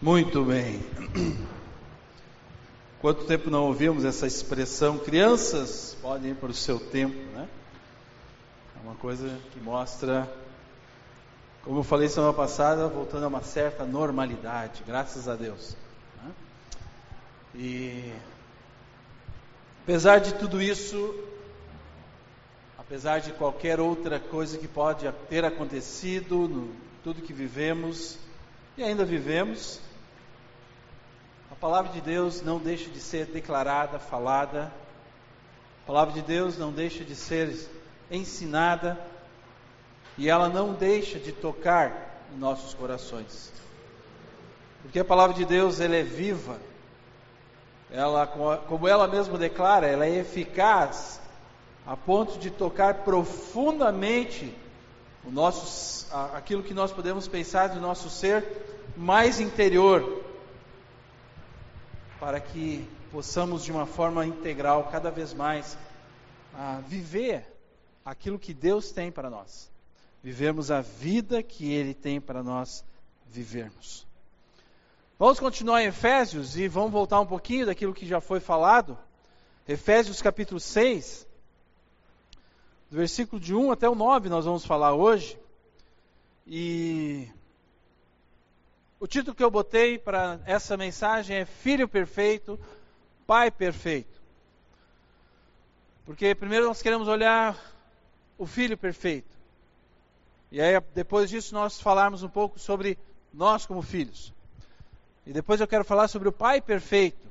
Muito bem. Quanto tempo não ouvimos essa expressão? Crianças podem ir para o seu tempo, né? É uma coisa que mostra, como eu falei semana passada, voltando a uma certa normalidade, graças a Deus. Né? E apesar de tudo isso, apesar de qualquer outra coisa que pode ter acontecido, no, tudo que vivemos e ainda vivemos, a palavra de Deus não deixa de ser declarada, falada. A palavra de Deus não deixa de ser ensinada. E ela não deixa de tocar em nossos corações. Porque a palavra de Deus ela é viva. Ela, como ela mesma declara, ela é eficaz a ponto de tocar profundamente o nosso, aquilo que nós podemos pensar do nosso ser mais interior, para que possamos de uma forma integral cada vez mais ah, viver aquilo que Deus tem para nós, vivermos a vida que Ele tem para nós vivermos. Vamos continuar em Efésios e vamos voltar um pouquinho daquilo que já foi falado. Efésios capítulo 6, do versículo de 1 até o 9 nós vamos falar hoje. E o título que eu botei para essa mensagem é Filho Perfeito, Pai Perfeito. Porque primeiro nós queremos olhar o Filho Perfeito. E aí depois disso nós falarmos um pouco sobre nós como filhos. E depois eu quero falar sobre o Pai Perfeito.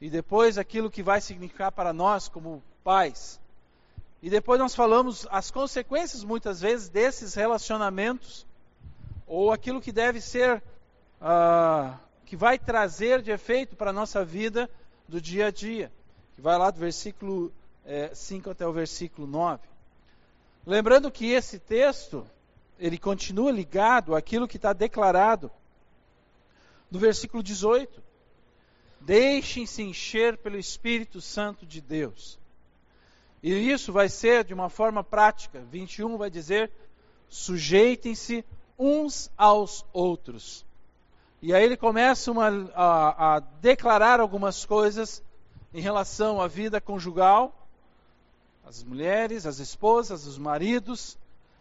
E depois aquilo que vai significar para nós como pais. E depois nós falamos as consequências muitas vezes desses relacionamentos ou aquilo que deve ser, uh, que vai trazer de efeito para a nossa vida do dia a dia, que vai lá do versículo é, 5 até o versículo 9. Lembrando que esse texto, ele continua ligado àquilo que está declarado no versículo 18. Deixem-se encher pelo Espírito Santo de Deus. E isso vai ser de uma forma prática. 21 vai dizer: sujeitem-se uns aos outros. E aí ele começa uma, a, a declarar algumas coisas em relação à vida conjugal, as mulheres, as esposas, os maridos,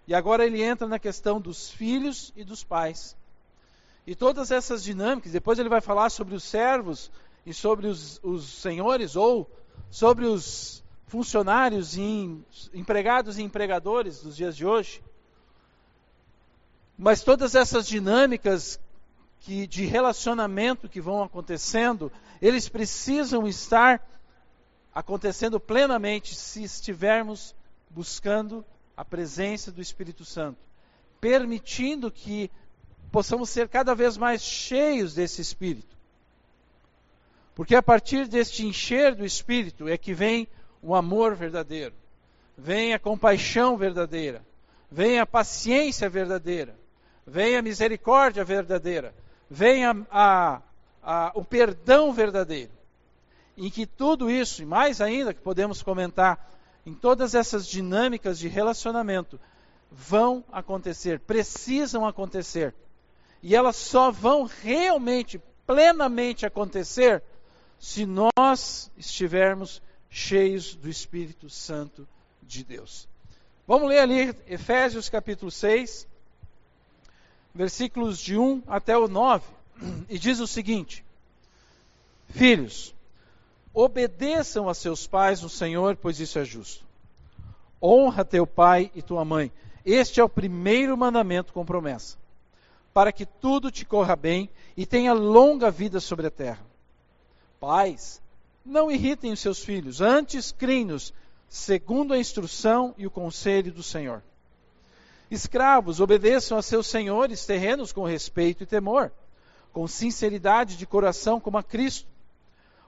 e agora ele entra na questão dos filhos e dos pais. E todas essas dinâmicas, depois ele vai falar sobre os servos e sobre os, os senhores, ou sobre os funcionários e empregados e empregadores dos dias de hoje. Mas todas essas dinâmicas que, de relacionamento que vão acontecendo, eles precisam estar acontecendo plenamente se estivermos buscando a presença do Espírito Santo, permitindo que possamos ser cada vez mais cheios desse Espírito. Porque a partir deste encher do Espírito é que vem o amor verdadeiro, vem a compaixão verdadeira, vem a paciência verdadeira, vem a misericórdia verdadeira, vem a, a, a, o perdão verdadeiro. Em que tudo isso, e mais ainda que podemos comentar, em todas essas dinâmicas de relacionamento, vão acontecer, precisam acontecer. E elas só vão realmente, plenamente acontecer se nós estivermos cheios do Espírito Santo de Deus. Vamos ler ali Efésios capítulo 6, versículos de 1 até o 9, e diz o seguinte: Filhos, obedeçam a seus pais no Senhor, pois isso é justo. Honra teu pai e tua mãe. Este é o primeiro mandamento com promessa, para que tudo te corra bem e tenha longa vida sobre a terra. Pais, não irritem os seus filhos, antes criem-nos, segundo a instrução e o conselho do Senhor. Escravos, obedeçam a seus senhores terrenos com respeito e temor, com sinceridade de coração como a Cristo.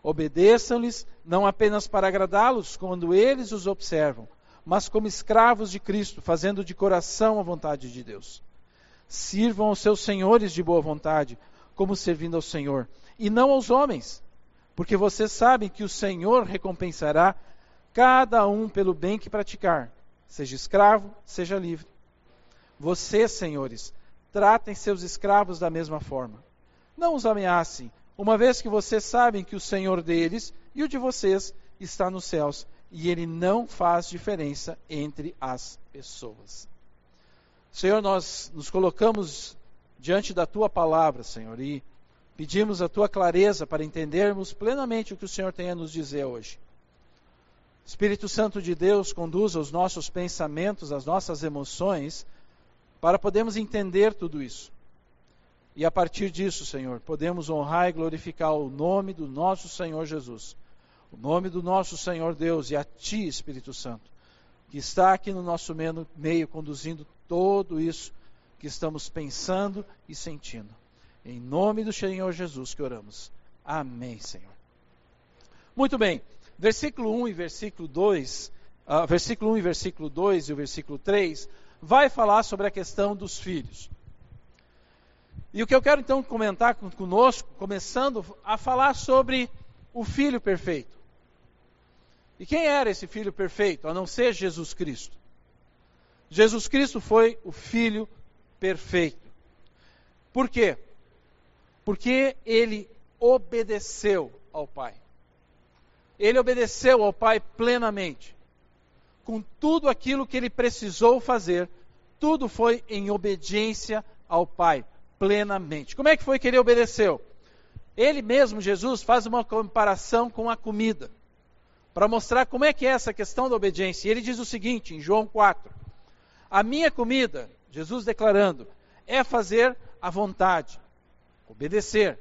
Obedeçam-lhes não apenas para agradá-los quando eles os observam, mas como escravos de Cristo, fazendo de coração a vontade de Deus. Sirvam aos seus senhores de boa vontade, como servindo ao Senhor, e não aos homens, porque vocês sabem que o Senhor recompensará cada um pelo bem que praticar, seja escravo, seja livre. Vocês, senhores, tratem seus escravos da mesma forma. não os ameacem, uma vez que vocês sabem que o Senhor deles e o de vocês está nos céus, e ele não faz diferença entre as pessoas. Senhor, nós nos colocamos diante da tua palavra, Senhor, e pedimos a tua clareza para entendermos plenamente o que o Senhor tem a nos dizer hoje. Espírito Santo de Deus, conduza os nossos pensamentos, as nossas emoções, para podermos entender tudo isso. E a partir disso, Senhor, podemos honrar e glorificar o nome do nosso Senhor Jesus, o nome do nosso Senhor Deus e a Ti, Espírito Santo, que está aqui no nosso meio conduzindo tudo isso que estamos pensando e sentindo. Em nome do Senhor Jesus que oramos. Amém, Senhor. Muito bem, versículo 1 e versículo 2, uh, ah, versículo 1 e versículo 2 e o versículo 3, vai falar sobre a questão dos filhos. E o que eu quero então comentar conosco, começando a falar sobre o filho perfeito. E quem era esse filho perfeito, a não ser Jesus Cristo? Jesus Cristo foi o Filho perfeito. Por quê? Porque ele obedeceu ao Pai. Ele obedeceu ao Pai plenamente. Com tudo aquilo que ele precisou fazer, tudo foi em obediência ao Pai, plenamente. Como é que foi que ele obedeceu? Ele mesmo, Jesus, faz uma comparação com a comida, para mostrar como é que é essa questão da obediência. E ele diz o seguinte, em João 4: a minha comida, Jesus declarando, é fazer a vontade, obedecer,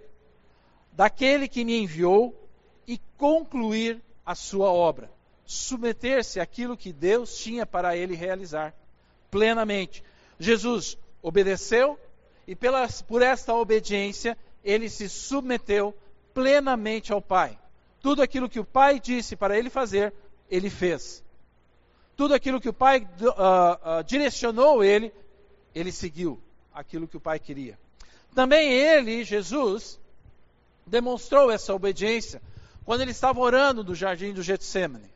daquele que me enviou e concluir a sua obra, submeter-se àquilo que Deus tinha para ele realizar plenamente. Jesus obedeceu e pela, por esta obediência ele se submeteu plenamente ao Pai. Tudo aquilo que o Pai disse para ele fazer, ele fez tudo aquilo que o pai uh, uh, direcionou ele, ele seguiu aquilo que o pai queria. Também ele, Jesus, demonstrou essa obediência quando ele estava orando no jardim do Getsemane.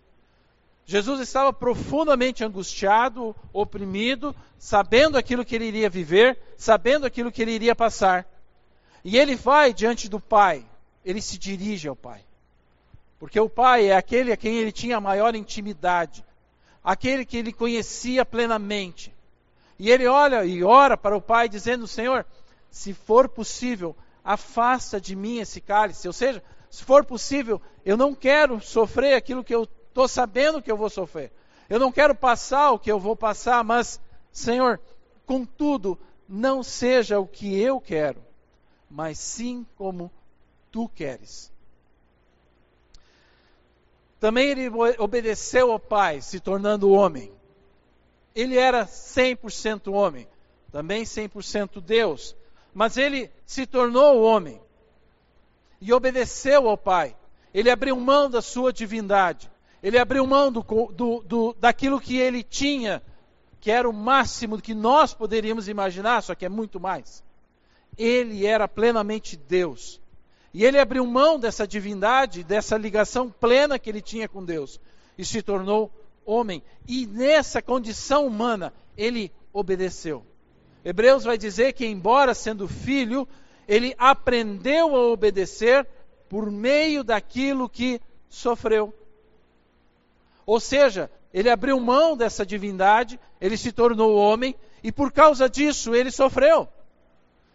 Jesus estava profundamente angustiado, oprimido, sabendo aquilo que ele iria viver, sabendo aquilo que ele iria passar. E ele vai diante do Pai, ele se dirige ao Pai. Porque o Pai é aquele a quem ele tinha a maior intimidade, aquele que ele conhecia plenamente. E ele olha e ora para o Pai, dizendo: Senhor, se for possível, afasta de mim esse cálice. Ou seja, se for possível, eu não quero sofrer aquilo que eu estou sabendo que eu vou sofrer. Eu não quero passar o que eu vou passar, mas, Senhor, contudo, não seja o que eu quero, mas sim como tu queres. Também ele obedeceu ao Pai, se tornando homem. Ele era 100% homem, também 100% Deus, mas ele se tornou homem e obedeceu ao Pai. Ele abriu mão da sua divindade, ele abriu mão do, do, do, daquilo que ele tinha, que era o máximo que nós poderíamos imaginar, só que é muito mais. Ele era plenamente Deus. E ele abriu mão dessa divindade, dessa ligação plena que ele tinha com Deus e se tornou homem. E nessa condição humana, ele obedeceu. Hebreus vai dizer que, embora sendo filho, ele aprendeu a obedecer por meio daquilo que sofreu. Ou seja, ele abriu mão dessa divindade, ele se tornou homem e por causa disso ele sofreu.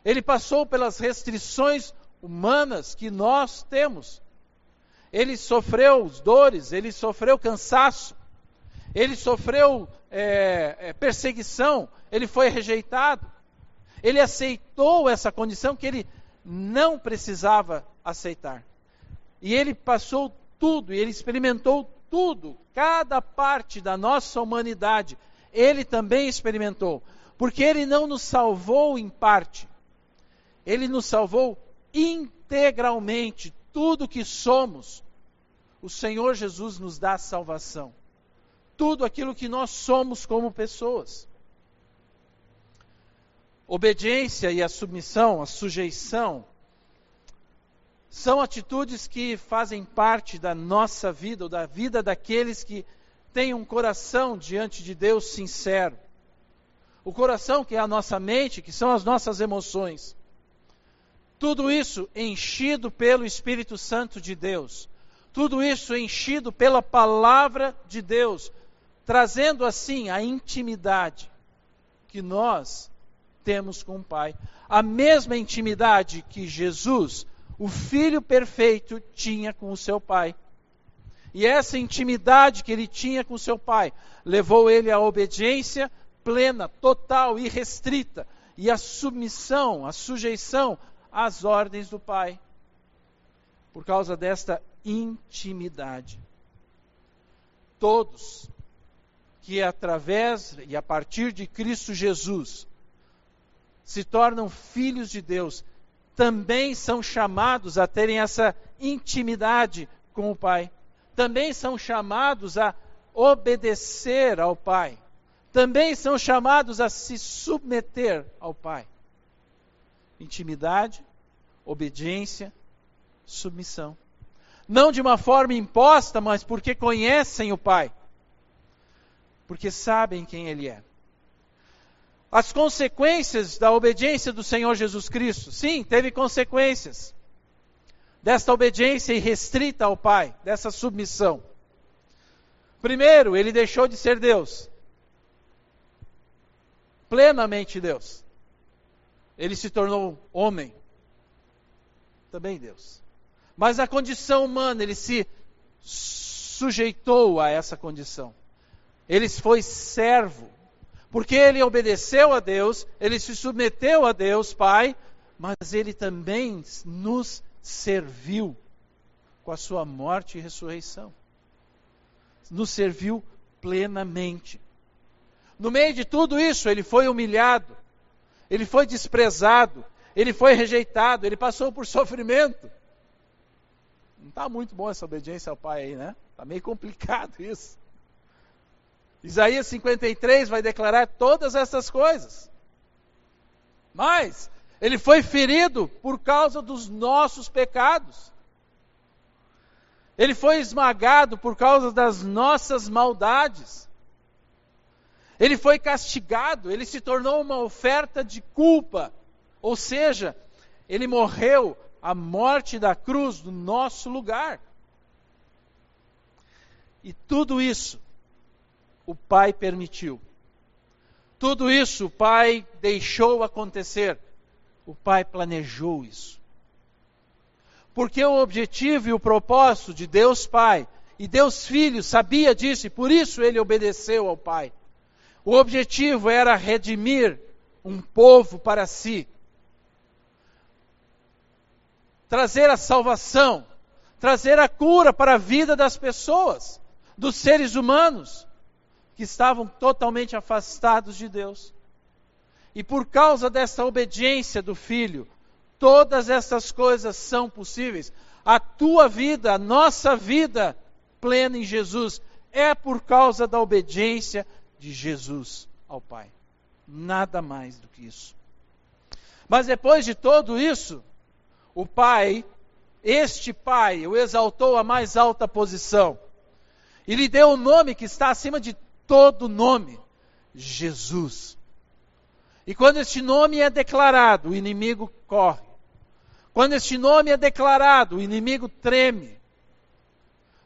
Ele passou pelas restrições humanas que nós temos. Ele sofreu dores, ele sofreu cansaço, ele sofreu é, é, perseguição, ele foi rejeitado. Ele aceitou essa condição que ele não precisava aceitar. E ele passou tudo, e ele experimentou tudo, cada parte da nossa humanidade, ele também experimentou. Porque ele não nos salvou em parte, ele nos salvou integralmente tudo que somos, o Senhor Jesus nos dá salvação. Tudo aquilo que nós somos como pessoas. Obediência e a submissão, a sujeição, são atitudes que fazem parte da nossa vida, ou da vida daqueles que têm um coração diante de Deus sincero. O coração que é a nossa mente, que são as nossas emoções. Tudo isso enchido pelo Espírito Santo de Deus. Tudo isso enchido pela palavra de Deus, trazendo assim a intimidade que nós temos com o Pai. A mesma intimidade que Jesus, o Filho perfeito, tinha com o seu Pai. E essa intimidade que ele tinha com seu Pai levou ele à obediência plena, total e restrita, e à submissão, à sujeição às ordens do Pai. Por causa desta intimidade. Todos que através e a partir de Cristo Jesus se tornam filhos de Deus, também são chamados a terem essa intimidade com o Pai. Também são chamados a obedecer ao Pai. Também são chamados a se submeter ao Pai. Intimidade, obediência, submissão. Não de uma forma imposta, mas porque conhecem o Pai. Porque sabem quem Ele é. As consequências da obediência do Senhor Jesus Cristo. Sim, teve consequências. Desta obediência irrestrita ao Pai, dessa submissão. Primeiro, ele deixou de ser Deus. Plenamente Deus. Ele se tornou homem. Também Deus. Mas a condição humana, ele se sujeitou a essa condição. Ele foi servo porque ele obedeceu a Deus, ele se submeteu a Deus, Pai, mas ele também nos serviu com a sua morte e ressurreição. Nos serviu plenamente. No meio de tudo isso, ele foi humilhado, ele foi desprezado, ele foi rejeitado, ele passou por sofrimento. Não está muito bom essa obediência ao Pai aí, né? Está meio complicado isso. Isaías 53 vai declarar todas essas coisas. Mas ele foi ferido por causa dos nossos pecados. Ele foi esmagado por causa das nossas maldades. Ele foi castigado, ele se tornou uma oferta de culpa. Ou seja, ele morreu a morte da cruz no nosso lugar. E tudo isso o Pai permitiu. Tudo isso o Pai deixou acontecer. O Pai planejou isso. Porque o objetivo e o propósito de Deus Pai e Deus Filho sabia disso e por isso ele obedeceu ao Pai. O objetivo era redimir um povo para si. Trazer a salvação, trazer a cura para a vida das pessoas, dos seres humanos que estavam totalmente afastados de Deus. E por causa dessa obediência do filho, todas essas coisas são possíveis. A tua vida, a nossa vida plena em Jesus, é por causa da obediência de Jesus ao Pai. Nada mais do que isso. Mas depois de tudo isso, o Pai, este Pai, o exaltou à mais alta posição. E lhe deu o um nome que está acima de todo nome: Jesus. E quando este nome é declarado, o inimigo corre. Quando este nome é declarado, o inimigo treme.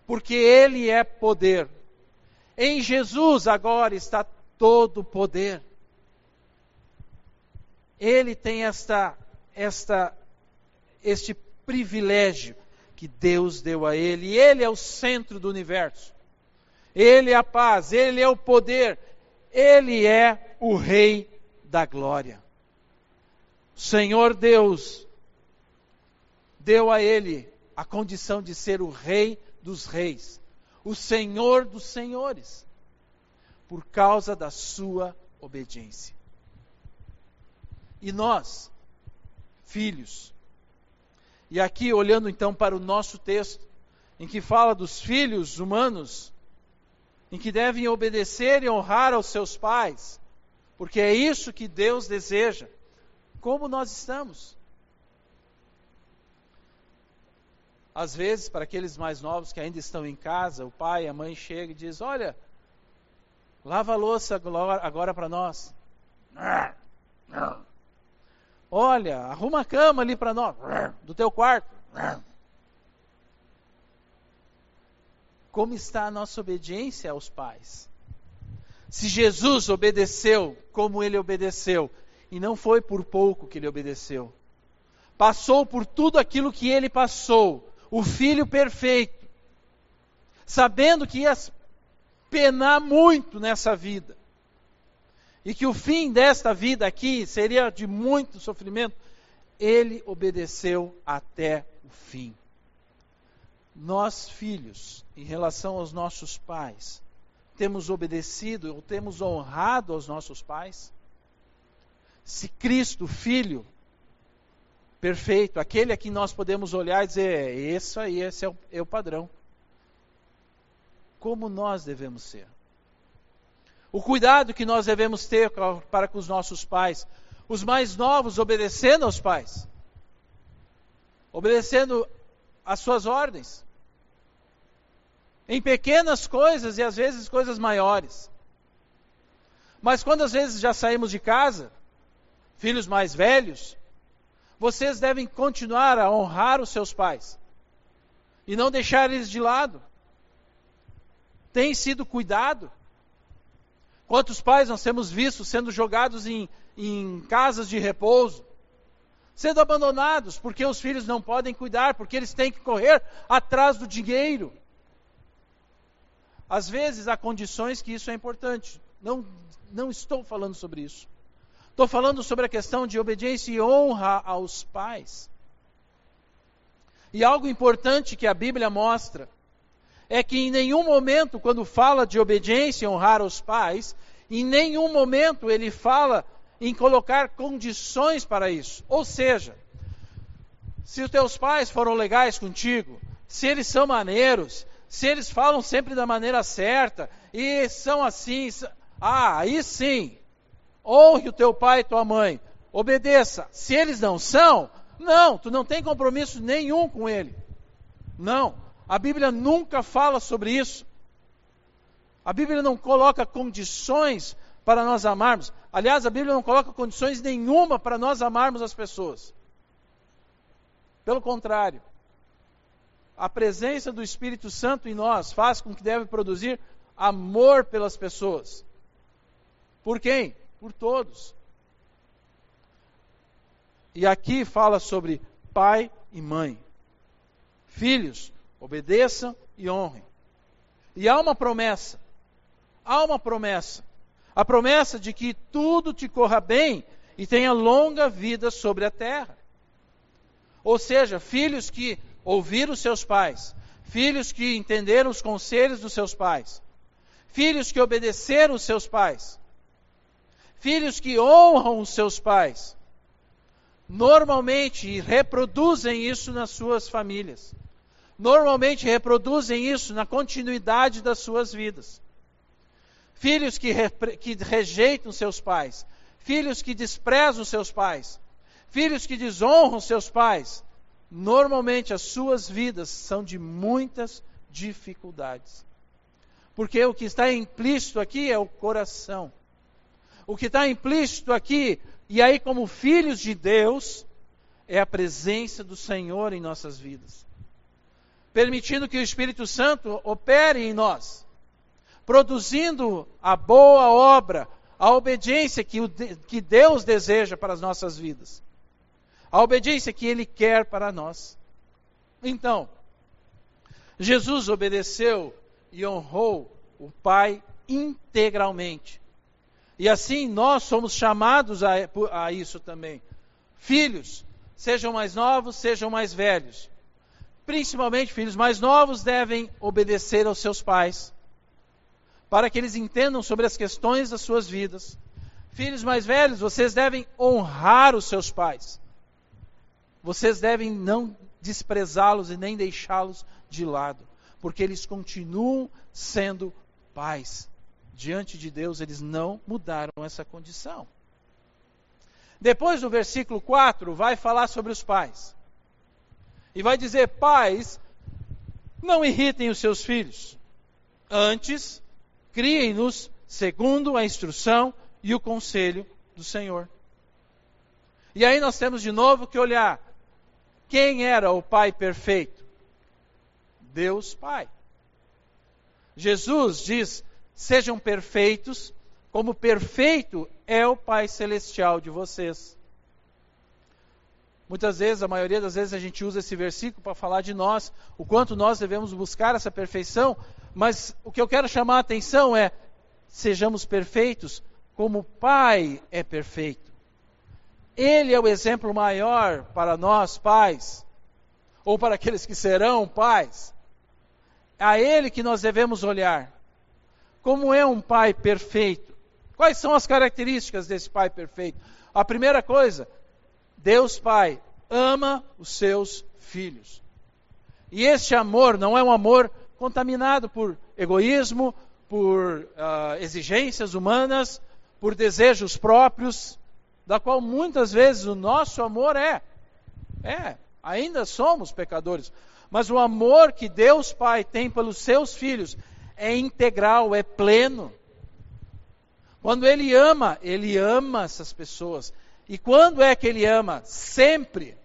Porque ele é poder. Em Jesus agora está todo o poder. Ele tem esta, esta, este privilégio que Deus deu a ele. E ele é o centro do universo. Ele é a paz, Ele é o poder, Ele é o Rei da glória. Senhor Deus deu a Ele a condição de ser o Rei dos Reis, o Senhor dos Senhores, por causa da sua obediência. E nós, filhos, e aqui olhando então para o nosso texto, em que fala dos filhos humanos, em que devem obedecer e honrar aos seus pais, porque é isso que Deus deseja. Como nós estamos? Às vezes, para aqueles mais novos que ainda estão em casa, o pai, a mãe chega e diz: Olha, lava a louça agora para nós. Olha, arruma a cama ali para nós, do teu quarto. Como está a nossa obediência aos pais? Se Jesus obedeceu como ele obedeceu, e não foi por pouco que ele obedeceu, passou por tudo aquilo que ele passou, o filho perfeito, sabendo que ia penar muito nessa vida, e que o fim desta vida aqui seria de muito sofrimento, ele obedeceu até o fim. Nós, filhos, em relação aos nossos pais, temos obedecido ou temos honrado aos nossos pais? Se Cristo, Filho, perfeito, aquele a quem nós podemos olhar e dizer, esse aí, esse é o, é o padrão. Como nós devemos ser? O cuidado que nós devemos ter para com os nossos pais, os mais novos obedecendo aos pais, obedecendo às suas ordens, em pequenas coisas e às vezes coisas maiores. Mas quando às vezes já saímos de casa, filhos mais velhos, vocês devem continuar a honrar os seus pais e não deixar eles de lado. Tem sido cuidado. Quantos pais nós temos visto sendo jogados em, em casas de repouso, sendo abandonados porque os filhos não podem cuidar, porque eles têm que correr atrás do dinheiro. Às vezes há condições que isso é importante. Não, não estou falando sobre isso. Estou falando sobre a questão de obediência e honra aos pais. E algo importante que a Bíblia mostra é que em nenhum momento, quando fala de obediência e honrar aos pais, em nenhum momento ele fala em colocar condições para isso. Ou seja, se os teus pais foram legais contigo, se eles são maneiros, se eles falam sempre da maneira certa e são assim, ah, aí sim, honre o teu pai e tua mãe, obedeça. Se eles não são, não, tu não tem compromisso nenhum com ele. Não, a Bíblia nunca fala sobre isso. A Bíblia não coloca condições para nós amarmos. Aliás, a Bíblia não coloca condições nenhuma para nós amarmos as pessoas. Pelo contrário, a presença do Espírito Santo em nós faz com que deve produzir amor pelas pessoas. Por quem? Por todos. E aqui fala sobre pai e mãe. Filhos, obedeçam e honrem. E há uma promessa. Há uma promessa. A promessa de que tudo te corra bem e tenha longa vida sobre a terra. Ou seja, filhos que ouviram seus pais, filhos que entenderam os conselhos dos seus pais, filhos que obedeceram os seus pais, filhos que honram os seus pais, normalmente reproduzem isso nas suas famílias. Normalmente reproduzem isso na continuidade das suas vidas. Filhos que, que rejeitam seus pais, filhos que desprezam seus pais, filhos que desonram seus pais, normalmente as suas vidas são de muitas dificuldades. Porque o que está implícito aqui é o coração. O que está implícito aqui, e aí, como filhos de Deus, é a presença do Senhor em nossas vidas. Permitindo que o Espírito Santo opere em nós, produzindo a boa obra, a obediência que, o, que Deus deseja para as nossas vidas a obediência que Ele quer para nós. Então, Jesus obedeceu e honrou o Pai integralmente. E assim nós somos chamados a, a isso também. Filhos, sejam mais novos, sejam mais velhos. Principalmente filhos mais novos devem obedecer aos seus pais, para que eles entendam sobre as questões das suas vidas. Filhos mais velhos, vocês devem honrar os seus pais. Vocês devem não desprezá-los e nem deixá-los de lado, porque eles continuam sendo pais. Diante de Deus, eles não mudaram essa condição. Depois, no versículo 4, vai falar sobre os pais. E vai dizer: Pais, não irritem os seus filhos. Antes, criem-nos segundo a instrução e o conselho do Senhor. E aí nós temos de novo que olhar quem era o Pai perfeito? Deus Pai. Jesus diz: sejam perfeitos, como perfeito é o Pai Celestial de vocês. Muitas vezes, a maioria das vezes, a gente usa esse versículo para falar de nós, o quanto nós devemos buscar essa perfeição, mas o que eu quero chamar a atenção é: sejamos perfeitos como o Pai é perfeito. Ele é o exemplo maior para nós, pais, ou para aqueles que serão pais. A Ele que nós devemos olhar. Como é um pai perfeito? Quais são as características desse pai perfeito? A primeira coisa, Deus Pai ama os seus filhos. E este amor não é um amor contaminado por egoísmo, por uh, exigências humanas, por desejos próprios, da qual muitas vezes o nosso amor é. É, ainda somos pecadores. Mas o amor que Deus Pai tem pelos seus filhos é integral, é pleno. Quando Ele ama, Ele ama essas pessoas. E quando é que ele ama? Sempre.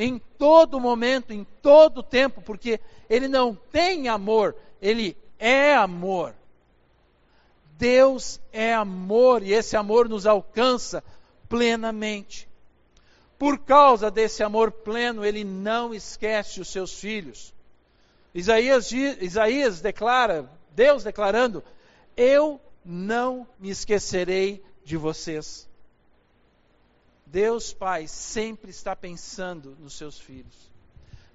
Em todo momento, em todo tempo, porque ele não tem amor, ele é amor. Deus é amor e esse amor nos alcança plenamente. Por causa desse amor pleno, ele não esquece os seus filhos. Isaías, Isaías declara, Deus declarando: Eu não me esquecerei de vocês. Deus Pai sempre está pensando nos seus filhos.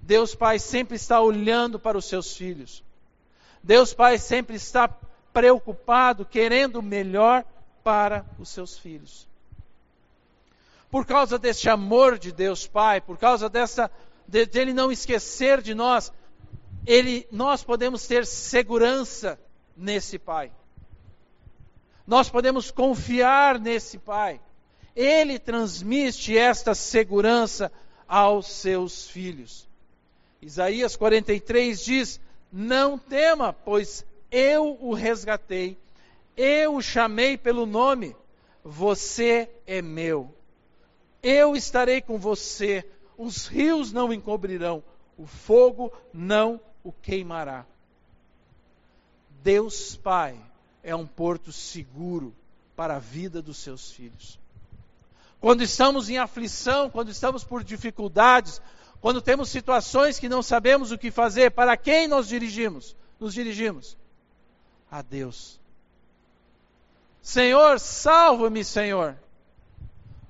Deus Pai sempre está olhando para os seus filhos. Deus Pai sempre está preocupado, querendo o melhor para os seus filhos. Por causa deste amor de Deus Pai, por causa dessa de, de não esquecer de nós, ele, nós podemos ter segurança nesse Pai. Nós podemos confiar nesse Pai. Ele transmite esta segurança aos seus filhos. Isaías 43 diz: Não tema, pois eu o resgatei, eu o chamei pelo nome, você é meu. Eu estarei com você, os rios não encobrirão, o fogo não o queimará. Deus Pai é um porto seguro para a vida dos seus filhos. Quando estamos em aflição, quando estamos por dificuldades, quando temos situações que não sabemos o que fazer, para quem nós dirigimos? Nos dirigimos a Deus. Senhor, salva-me, Senhor.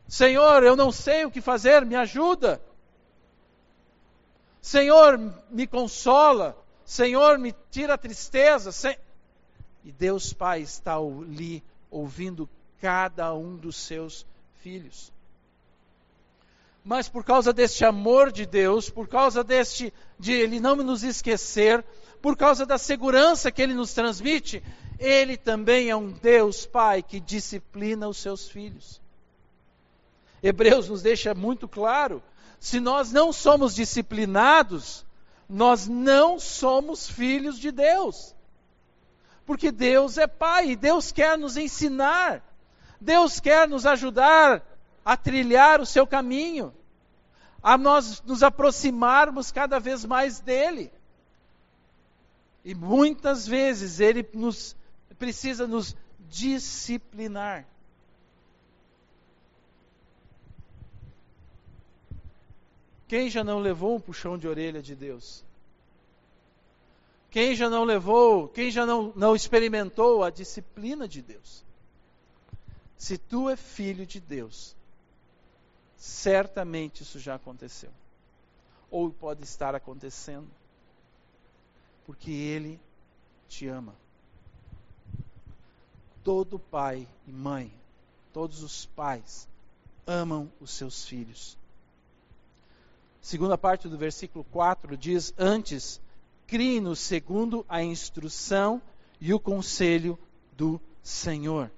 Senhor, eu não sei o que fazer, me ajuda. Senhor, me consola. Senhor, me tira a tristeza. E Deus Pai está ali ouvindo cada um dos seus filhos. Mas por causa deste amor de Deus, por causa deste de ele não nos esquecer, por causa da segurança que ele nos transmite, ele também é um Deus Pai que disciplina os seus filhos. Hebreus nos deixa muito claro: se nós não somos disciplinados, nós não somos filhos de Deus. Porque Deus é Pai e Deus quer nos ensinar Deus quer nos ajudar a trilhar o seu caminho, a nós nos aproximarmos cada vez mais dele. E muitas vezes ele nos precisa nos disciplinar. Quem já não levou um puxão de orelha de Deus? Quem já não levou, quem já não, não experimentou a disciplina de Deus? Se tu é filho de Deus, certamente isso já aconteceu. Ou pode estar acontecendo. Porque Ele te ama. Todo pai e mãe, todos os pais, amam os seus filhos. Segunda parte do versículo 4 diz: Antes, crie-nos segundo a instrução e o conselho do Senhor.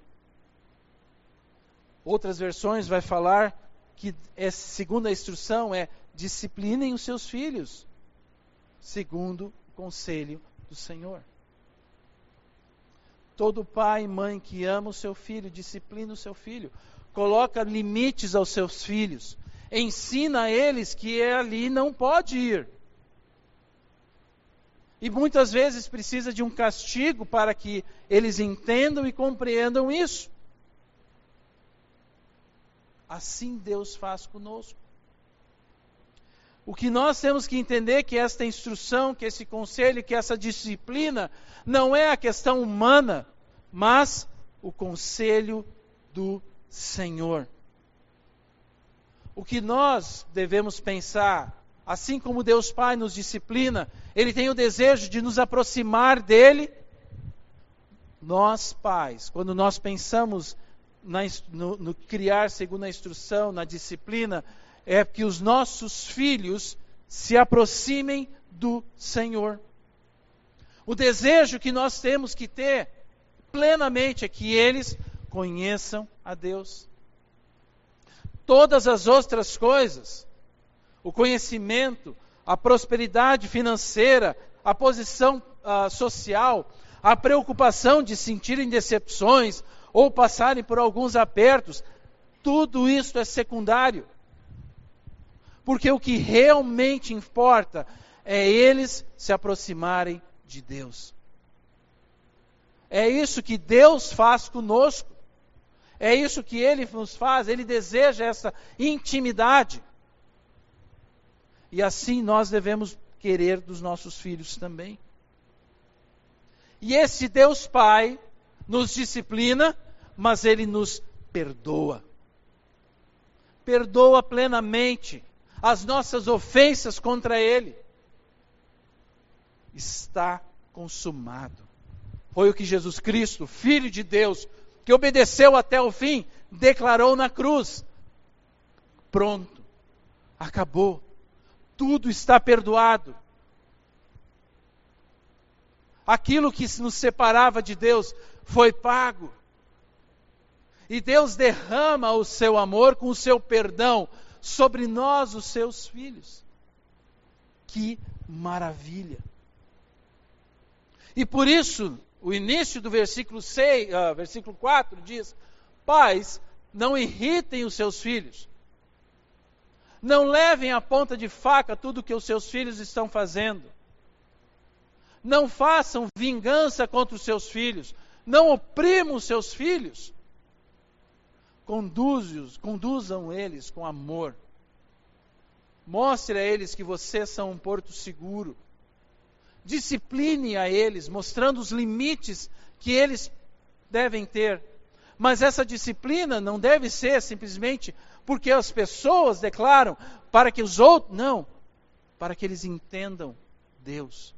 Outras versões vai falar que essa segunda instrução é disciplinem os seus filhos, segundo o conselho do Senhor. Todo pai e mãe que ama o seu filho, disciplina o seu filho. coloca limites aos seus filhos, ensina a eles que ali não pode ir. E muitas vezes precisa de um castigo para que eles entendam e compreendam isso. Assim Deus faz conosco. O que nós temos que entender é que esta instrução, que esse conselho, que essa disciplina não é a questão humana, mas o conselho do Senhor. O que nós devemos pensar, assim como Deus Pai nos disciplina, Ele tem o desejo de nos aproximar dele. Nós, pais, quando nós pensamos na, no, no criar segundo a instrução, na disciplina, é que os nossos filhos se aproximem do Senhor. O desejo que nós temos que ter plenamente é que eles conheçam a Deus. Todas as outras coisas, o conhecimento, a prosperidade financeira, a posição uh, social, a preocupação de sentirem decepções ou passarem por alguns apertos, tudo isso é secundário. Porque o que realmente importa é eles se aproximarem de Deus. É isso que Deus faz conosco. É isso que Ele nos faz. Ele deseja essa intimidade. E assim nós devemos querer dos nossos filhos também. E esse Deus Pai nos disciplina, mas Ele nos perdoa. Perdoa plenamente as nossas ofensas contra Ele. Está consumado. Foi o que Jesus Cristo, Filho de Deus, que obedeceu até o fim, declarou na cruz: pronto, acabou, tudo está perdoado. Aquilo que nos separava de Deus foi pago. E Deus derrama o seu amor com o seu perdão sobre nós, os seus filhos. Que maravilha! E por isso, o início do versículo, 6, uh, ah, versículo 4 diz: Pais, não irritem os seus filhos. Não levem a ponta de faca tudo que os seus filhos estão fazendo. Não façam vingança contra os seus filhos. Não oprimam os seus filhos conduz-os, conduzam eles com amor. Mostre a eles que vocês são um porto seguro. Discipline a eles, mostrando os limites que eles devem ter. Mas essa disciplina não deve ser simplesmente porque as pessoas declaram para que os outros. Não, para que eles entendam Deus.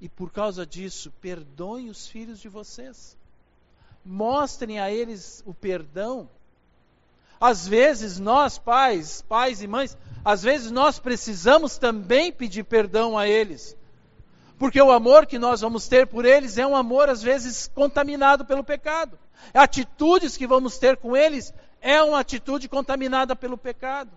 E por causa disso, perdoem os filhos de vocês mostrem a eles o perdão. Às vezes nós, pais, pais e mães, às vezes nós precisamos também pedir perdão a eles. Porque o amor que nós vamos ter por eles é um amor, às vezes, contaminado pelo pecado. Atitudes que vamos ter com eles é uma atitude contaminada pelo pecado.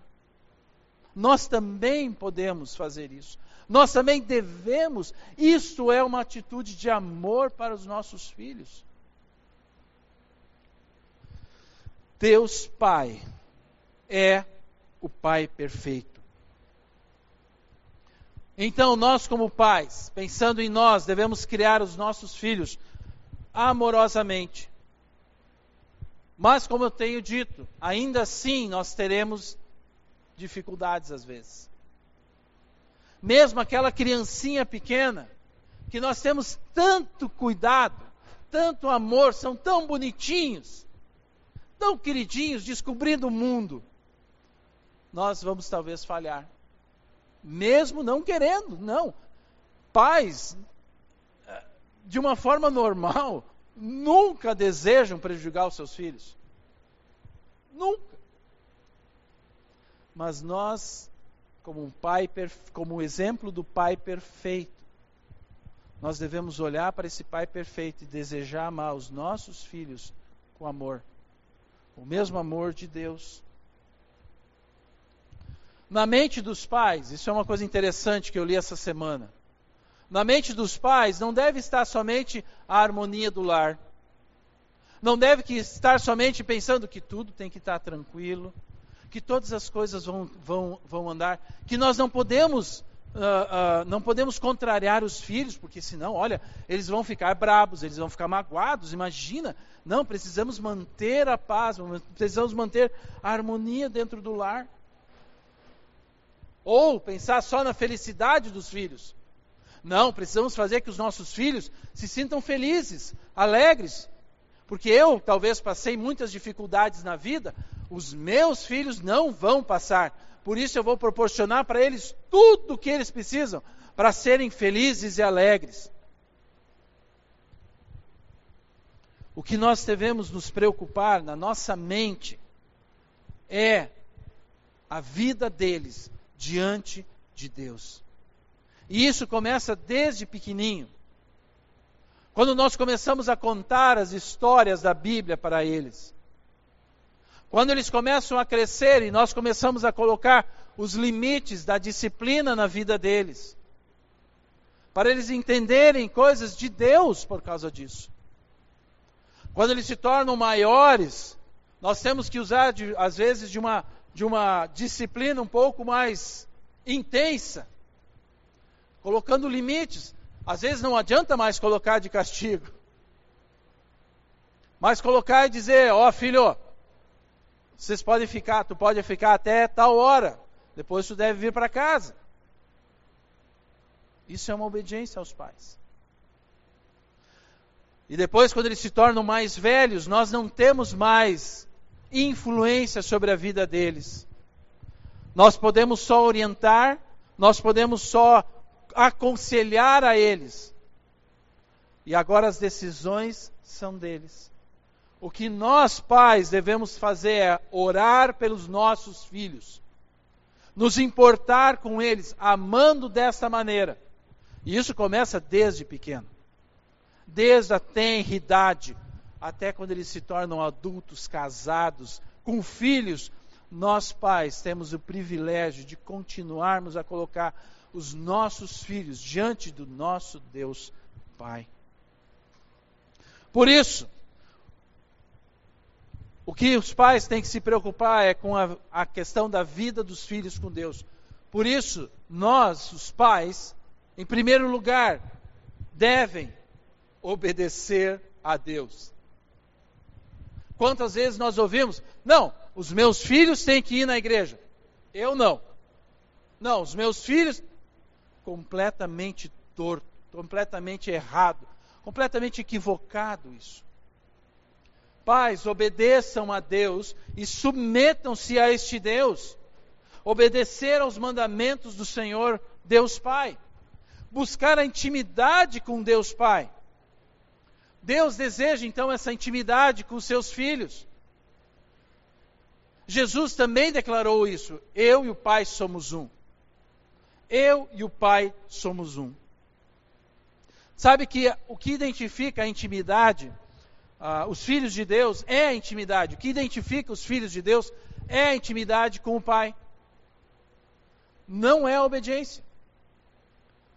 Nós também podemos fazer isso. Nós também devemos. Isso é uma atitude de amor para os nossos filhos. Deus Pai é o Pai perfeito. Então, nós, como pais, pensando em nós, devemos criar os nossos filhos amorosamente. Mas, como eu tenho dito, ainda assim nós teremos dificuldades às vezes. Mesmo aquela criancinha pequena, que nós temos tanto cuidado, tanto amor, são tão bonitinhos tão queridinhos, descobrindo o mundo, nós vamos talvez falhar. Mesmo não querendo, não. Pais, eh, de uma forma normal, nunca desejam prejudicar os seus filhos. Nunca. Mas nós, como um pai, como o exemplo do pai perfeito, nós devemos olhar para esse pai perfeito e desejar amar os nossos filhos com amor o mesmo amor de Deus. Na mente dos pais, isso é uma coisa interessante que eu li essa semana. Na mente dos pais não deve estar somente a harmonia do lar. não deve estar somente pensando que tudo tem que estar tranquilo, que todas as coisas vão, vão, vão andar, que nós não podemos Uh, não podemos contrariar os filhos, porque senão, olha, eles vão ficar brabos, eles vão ficar magoados. Imagina, não, precisamos manter a paz, precisamos manter a harmonia dentro do lar. Ou pensar só na felicidade dos filhos. Não, precisamos fazer que os nossos filhos se sintam felizes, alegres. Porque eu talvez passei muitas dificuldades na vida, os meus filhos não vão passar. Por isso eu vou proporcionar para eles tudo o que eles precisam para serem felizes e alegres. O que nós devemos nos preocupar na nossa mente é a vida deles diante de Deus. E isso começa desde pequenininho. Quando nós começamos a contar as histórias da Bíblia para eles. Quando eles começam a crescer e nós começamos a colocar os limites da disciplina na vida deles, para eles entenderem coisas de Deus por causa disso. Quando eles se tornam maiores, nós temos que usar, de, às vezes, de uma, de uma disciplina um pouco mais intensa, colocando limites. Às vezes não adianta mais colocar de castigo, mas colocar e dizer: Ó oh, filho, vocês podem ficar, tu pode ficar até tal hora. Depois tu deve vir para casa. Isso é uma obediência aos pais. E depois, quando eles se tornam mais velhos, nós não temos mais influência sobre a vida deles. Nós podemos só orientar, nós podemos só aconselhar a eles. E agora as decisões são deles. O que nós, pais, devemos fazer é orar pelos nossos filhos, nos importar com eles, amando desta maneira. E isso começa desde pequeno, desde a tenridade, até quando eles se tornam adultos, casados, com filhos. Nós, pais, temos o privilégio de continuarmos a colocar os nossos filhos diante do nosso Deus Pai. Por isso, o que os pais têm que se preocupar é com a, a questão da vida dos filhos com Deus. Por isso, nós, os pais, em primeiro lugar, devem obedecer a Deus. Quantas vezes nós ouvimos? Não, os meus filhos têm que ir na igreja. Eu não. Não, os meus filhos completamente torto, completamente errado, completamente equivocado isso. Pais, obedeçam a Deus e submetam-se a este Deus. Obedecer aos mandamentos do Senhor, Deus Pai. Buscar a intimidade com Deus Pai. Deus deseja então essa intimidade com os seus filhos. Jesus também declarou isso. Eu e o Pai somos um. Eu e o Pai somos um. Sabe que o que identifica a intimidade ah, os filhos de Deus é a intimidade. O que identifica os filhos de Deus é a intimidade com o Pai. Não é a obediência.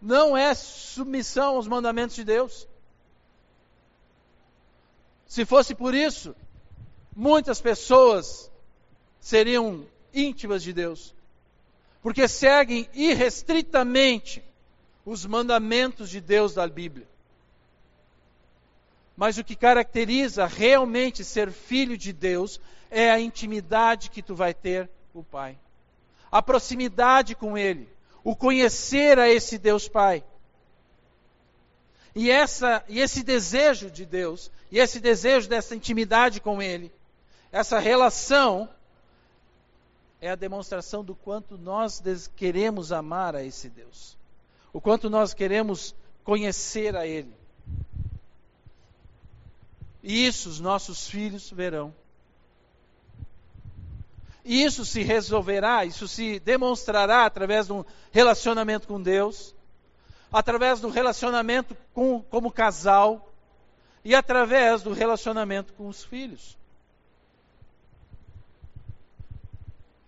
Não é submissão aos mandamentos de Deus. Se fosse por isso, muitas pessoas seriam íntimas de Deus, porque seguem irrestritamente os mandamentos de Deus da Bíblia. Mas o que caracteriza realmente ser filho de Deus é a intimidade que tu vai ter com o Pai. A proximidade com Ele. O conhecer a esse Deus Pai. E, essa, e esse desejo de Deus, e esse desejo dessa intimidade com Ele, essa relação, é a demonstração do quanto nós queremos amar a esse Deus. O quanto nós queremos conhecer a Ele. Isso os nossos filhos verão. Isso se resolverá, isso se demonstrará através de um relacionamento com Deus, através do relacionamento com, como casal e através do relacionamento com os filhos.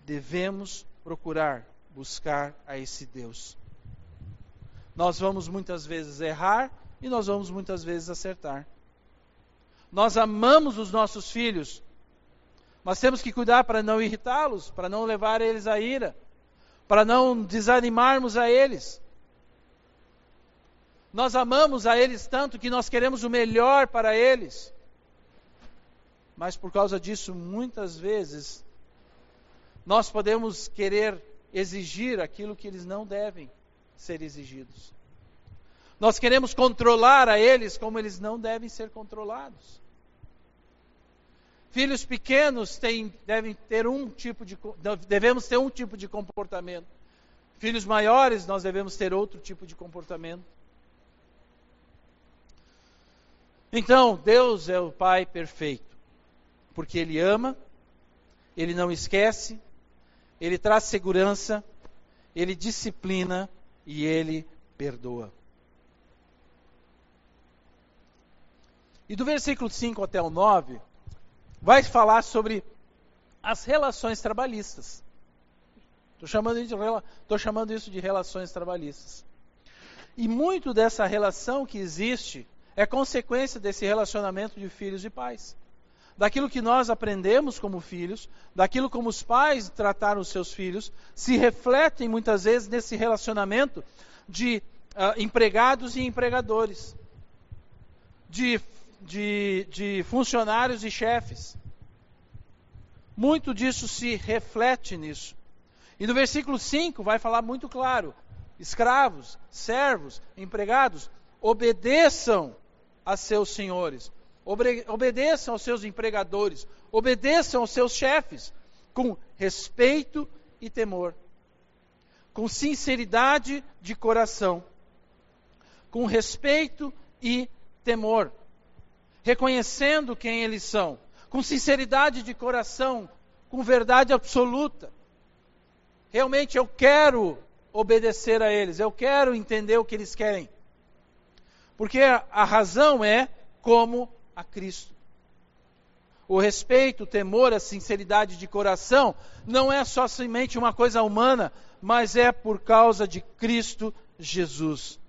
Devemos procurar buscar a esse Deus. Nós vamos muitas vezes errar e nós vamos muitas vezes acertar. Nós amamos os nossos filhos, mas temos que cuidar para não irritá-los, para não levar eles à ira, para não desanimarmos a eles. Nós amamos a eles tanto que nós queremos o melhor para eles. Mas por causa disso, muitas vezes, nós podemos querer exigir aquilo que eles não devem ser exigidos. Nós queremos controlar a eles como eles não devem ser controlados. Filhos pequenos têm, devem ter um tipo de devemos ter um tipo de comportamento. Filhos maiores nós devemos ter outro tipo de comportamento. Então, Deus é o Pai perfeito, porque Ele ama, Ele não esquece, Ele traz segurança, Ele disciplina e Ele perdoa. E do versículo 5 até o 9, vai falar sobre as relações trabalhistas. Estou chamando, chamando isso de relações trabalhistas. E muito dessa relação que existe é consequência desse relacionamento de filhos e pais. Daquilo que nós aprendemos como filhos, daquilo como os pais trataram os seus filhos, se refletem muitas vezes nesse relacionamento de uh, empregados e empregadores, de de, de funcionários e chefes. Muito disso se reflete nisso. E no versículo 5 vai falar muito claro: escravos, servos, empregados, obedeçam a seus senhores, obedeçam aos seus empregadores, obedeçam aos seus chefes, com respeito e temor, com sinceridade de coração, com respeito e temor reconhecendo quem eles são, com sinceridade de coração, com verdade absoluta. Realmente eu quero obedecer a eles, eu quero entender o que eles querem. Porque a razão é como a Cristo. O respeito, o temor, a sinceridade de coração não é só somente uma coisa humana, mas é por causa de Cristo Jesus.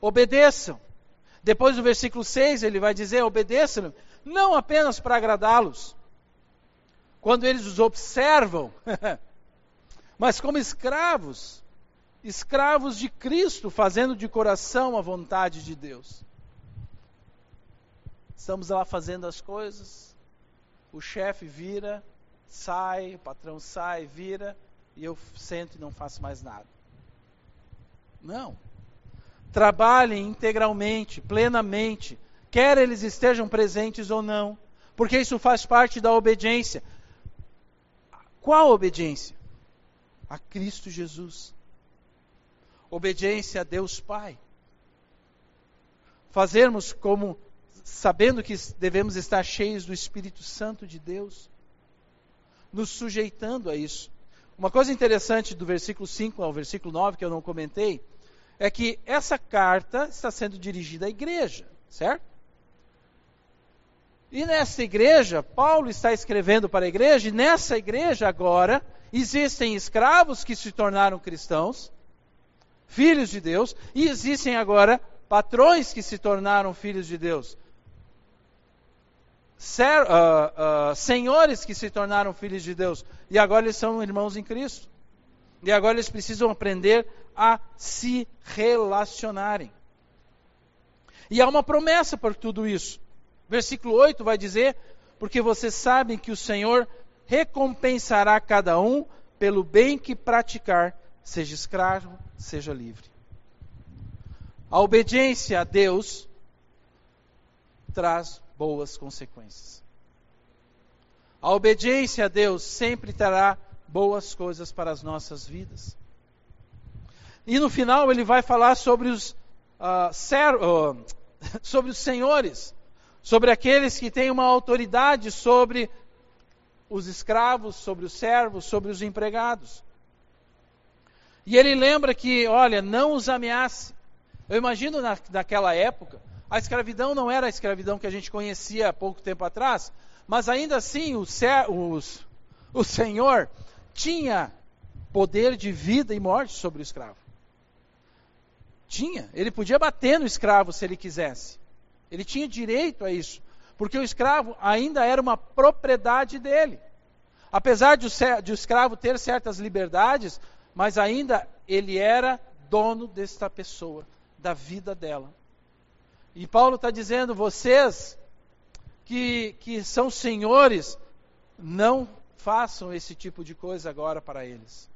Obedeçam. Depois do versículo 6, ele vai dizer: obedeçam, não apenas para agradá-los, quando eles os observam, mas como escravos, escravos de Cristo, fazendo de coração a vontade de Deus. Estamos lá fazendo as coisas, o chefe vira, sai, o patrão sai, vira, e eu sento e não faço mais nada. Não trabalhem integralmente, plenamente, quer eles estejam presentes ou não, porque isso faz parte da obediência. Qual obediência? A Cristo Jesus. Obediência a Deus Pai. Fazermos como sabendo que devemos estar cheios do Espírito Santo de Deus, nos sujeitando a isso. Uma coisa interessante do versículo 5 ao versículo 9 que eu não comentei, é que essa carta está sendo dirigida à igreja, certo? E nessa igreja, Paulo está escrevendo para a igreja, e nessa igreja agora existem escravos que se tornaram cristãos, filhos de Deus, e existem agora patrões que se tornaram filhos de Deus. Ser, uh, uh, senhores que se tornaram filhos de Deus, e agora eles são irmãos em Cristo. E agora eles precisam aprender a se relacionarem. E há uma promessa por tudo isso. Versículo 8 vai dizer: Porque vocês sabem que o Senhor recompensará cada um pelo bem que praticar, seja escravo, seja livre. A obediência a Deus traz boas consequências. A obediência a Deus sempre trará boas coisas para as nossas vidas. E no final ele vai falar sobre os, uh, ser, uh, sobre os senhores, sobre aqueles que têm uma autoridade sobre os escravos, sobre os servos, sobre os empregados. E ele lembra que, olha, não os ameace. Eu imagino na, naquela época, a escravidão não era a escravidão que a gente conhecia há pouco tempo atrás, mas ainda assim o, ser, os, o Senhor tinha poder de vida e morte sobre o escravo. Tinha. Ele podia bater no escravo se ele quisesse. Ele tinha direito a isso. Porque o escravo ainda era uma propriedade dele. Apesar de o, escravo ter certas liberdades, mas ainda ele era dono desta pessoa, da vida dela. E Paulo está dizendo: vocês que, que são senhores, não façam esse tipo de coisa agora para eles.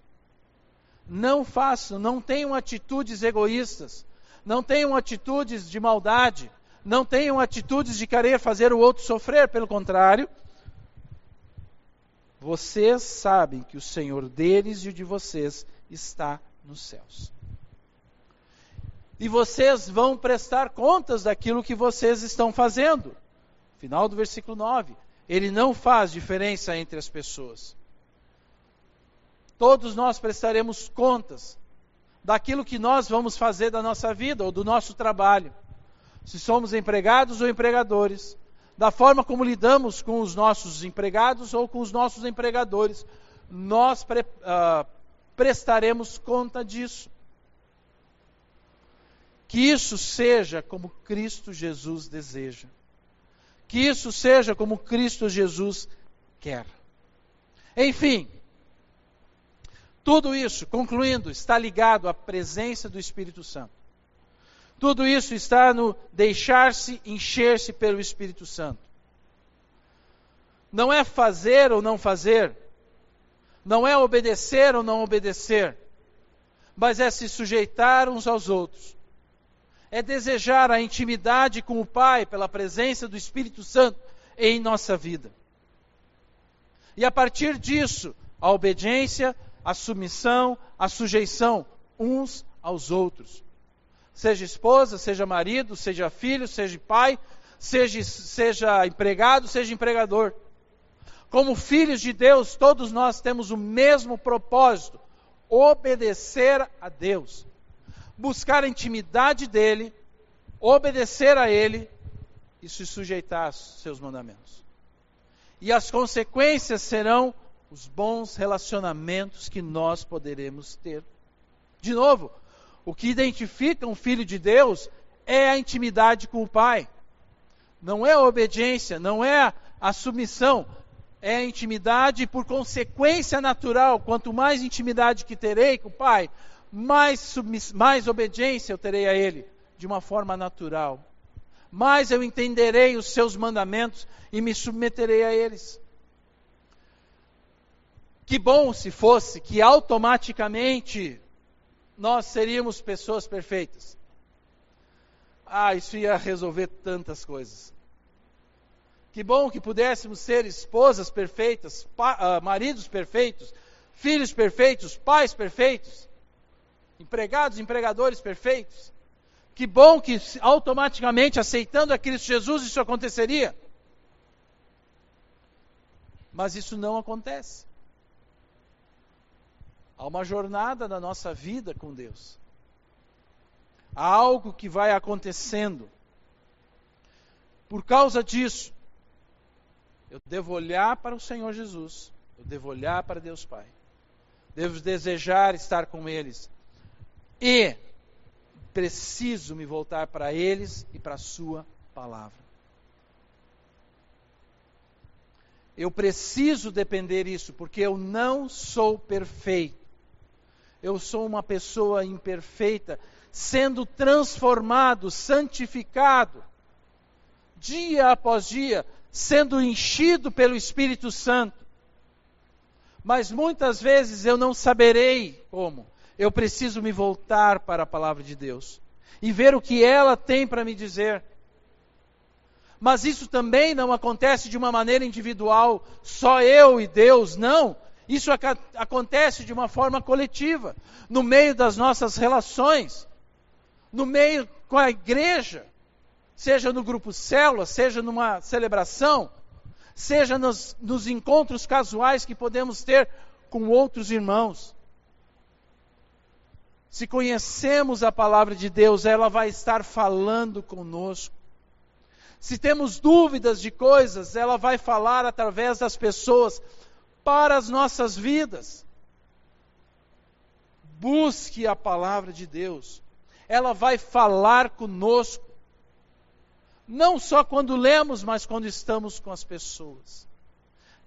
Não façam, não tenham atitudes egoístas, não tenham atitudes de maldade, não tenham atitudes de querer fazer o outro sofrer, pelo contrário, vocês sabem que o Senhor deles e o de vocês está nos céus. E vocês vão prestar contas daquilo que vocês estão fazendo. Final do versículo 9. Ele não faz diferença entre as pessoas. Todos nós prestaremos contas daquilo que nós vamos fazer da nossa vida ou do nosso trabalho. Se somos empregados ou empregadores, da forma como lidamos com os nossos empregados ou com os nossos empregadores, nós pre, uh, prestaremos conta disso. Que isso seja como Cristo Jesus deseja. Que isso seja como Cristo Jesus quer. Enfim, tudo isso, concluindo, está ligado à presença do Espírito Santo. Tudo isso está no deixar-se encher-se pelo Espírito Santo. Não é fazer ou não fazer, não é obedecer ou não obedecer, mas é se sujeitar uns aos outros. É desejar a intimidade com o Pai pela presença do Espírito Santo em nossa vida. E a partir disso, a obediência, a submissão, a sujeição uns aos outros seja esposa, seja marido, seja filho, seja pai, seja, seja empregado, seja empregador. Como filhos de Deus, todos nós temos o mesmo propósito: obedecer a Deus, buscar a intimidade dEle, obedecer a Ele e se sujeitar aos seus mandamentos. E as consequências serão os bons relacionamentos que nós poderemos ter. De novo, o que identifica um filho de Deus é a intimidade com o Pai. Não é a obediência, não é a submissão, é a intimidade por consequência natural. Quanto mais intimidade que terei com o Pai, mais, mais obediência eu terei a Ele, de uma forma natural. Mais eu entenderei os seus mandamentos e me submeterei a eles. Que bom se fosse que automaticamente nós seríamos pessoas perfeitas. Ah, isso ia resolver tantas coisas. Que bom que pudéssemos ser esposas perfeitas, uh, maridos perfeitos, filhos perfeitos, pais perfeitos, empregados, empregadores perfeitos. Que bom que automaticamente aceitando a Cristo Jesus isso aconteceria. Mas isso não acontece. Há uma jornada na nossa vida com Deus. Há algo que vai acontecendo. Por causa disso, eu devo olhar para o Senhor Jesus, eu devo olhar para Deus Pai, devo desejar estar com eles e preciso me voltar para eles e para a Sua palavra. Eu preciso depender disso, porque eu não sou perfeito eu sou uma pessoa imperfeita, sendo transformado, santificado, dia após dia, sendo enchido pelo Espírito Santo. Mas muitas vezes eu não saberei como. Eu preciso me voltar para a palavra de Deus e ver o que ela tem para me dizer. Mas isso também não acontece de uma maneira individual, só eu e Deus, não. Isso ac acontece de uma forma coletiva, no meio das nossas relações, no meio com a igreja, seja no grupo célula, seja numa celebração, seja nos, nos encontros casuais que podemos ter com outros irmãos. Se conhecemos a palavra de Deus, ela vai estar falando conosco. Se temos dúvidas de coisas, ela vai falar através das pessoas para as nossas vidas. Busque a palavra de Deus, ela vai falar conosco. não só quando lemos, mas quando estamos com as pessoas.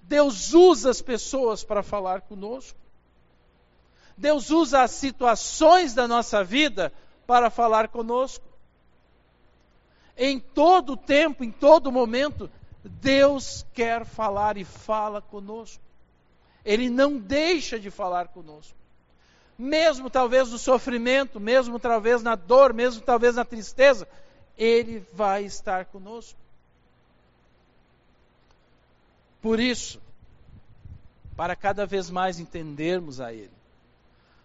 Deus usa as pessoas para falar conosco. Deus usa as situações da nossa vida para falar conosco. Em todo tempo, em todo momento, Deus quer falar e fala conosco. Ele não deixa de falar conosco. Mesmo talvez no sofrimento, mesmo talvez na dor, mesmo talvez na tristeza, Ele vai estar conosco. Por isso, para cada vez mais entendermos a Ele,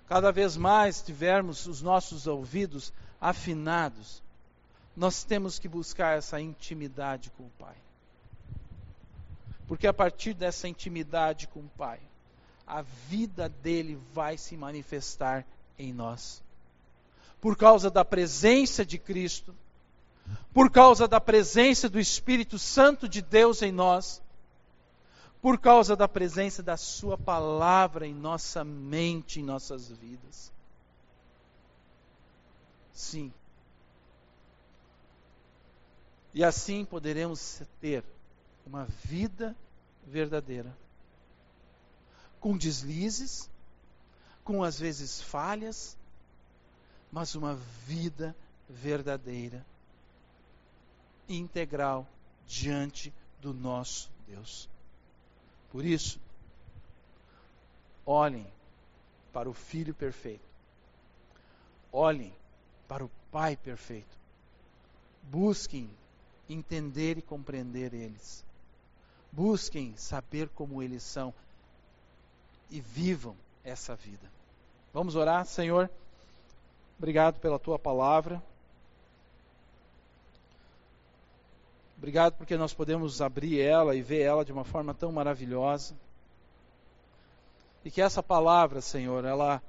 cada vez mais tivermos os nossos ouvidos afinados, nós temos que buscar essa intimidade com o Pai. Porque a partir dessa intimidade com o Pai, a vida dele vai se manifestar em nós. Por causa da presença de Cristo, por causa da presença do Espírito Santo de Deus em nós, por causa da presença da Sua palavra em nossa mente, em nossas vidas. Sim. E assim poderemos ter uma vida verdadeira. Com deslizes, com às vezes falhas, mas uma vida verdadeira, integral diante do nosso Deus. Por isso, olhem para o Filho perfeito. Olhem para o Pai perfeito. Busquem entender e compreender eles. Busquem saber como eles são e vivam essa vida. Vamos orar, Senhor. Obrigado pela tua palavra. Obrigado porque nós podemos abrir ela e ver ela de uma forma tão maravilhosa. E que essa palavra, Senhor, ela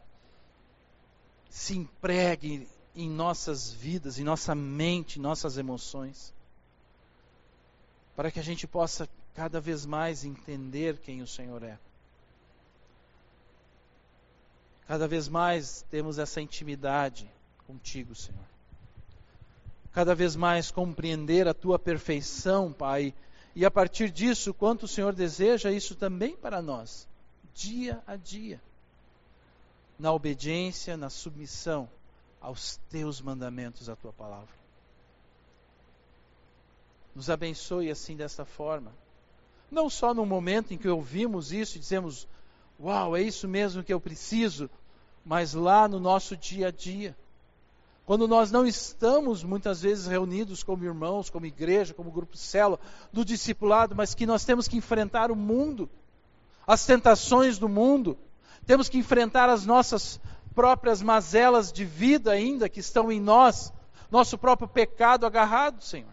se empregue em nossas vidas, em nossa mente, em nossas emoções. Para que a gente possa cada vez mais entender quem o Senhor é. Cada vez mais temos essa intimidade contigo, Senhor cada vez mais compreender a tua perfeição, Pai, e a partir disso, quanto o Senhor deseja isso também para nós, dia a dia, na obediência, na submissão aos teus mandamentos, à tua palavra. Nos abençoe assim desta forma. Não só no momento em que ouvimos isso e dizemos, uau, é isso mesmo que eu preciso, mas lá no nosso dia a dia quando nós não estamos muitas vezes reunidos como irmãos, como igreja, como grupo célula, do discipulado, mas que nós temos que enfrentar o mundo, as tentações do mundo, temos que enfrentar as nossas próprias mazelas de vida ainda que estão em nós, nosso próprio pecado agarrado, Senhor.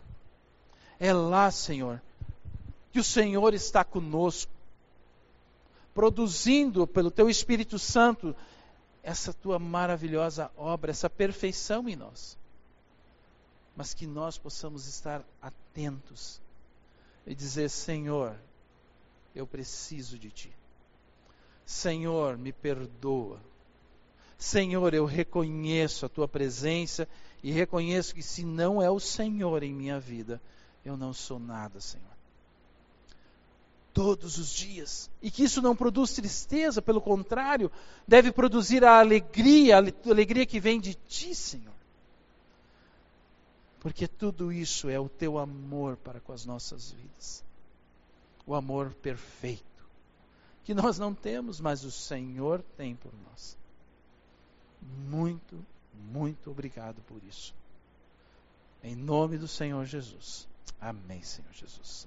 É lá, Senhor, que o Senhor está conosco, produzindo pelo Teu Espírito Santo essa tua maravilhosa obra, essa perfeição em nós. Mas que nós possamos estar atentos e dizer: Senhor, eu preciso de ti. Senhor, me perdoa. Senhor, eu reconheço a tua presença e reconheço que se não é o Senhor em minha vida, eu não sou nada, Senhor todos os dias. E que isso não produz tristeza, pelo contrário, deve produzir a alegria, a alegria que vem de ti, Senhor. Porque tudo isso é o teu amor para com as nossas vidas. O amor perfeito. Que nós não temos, mas o Senhor tem por nós. Muito, muito obrigado por isso. Em nome do Senhor Jesus. Amém, Senhor Jesus.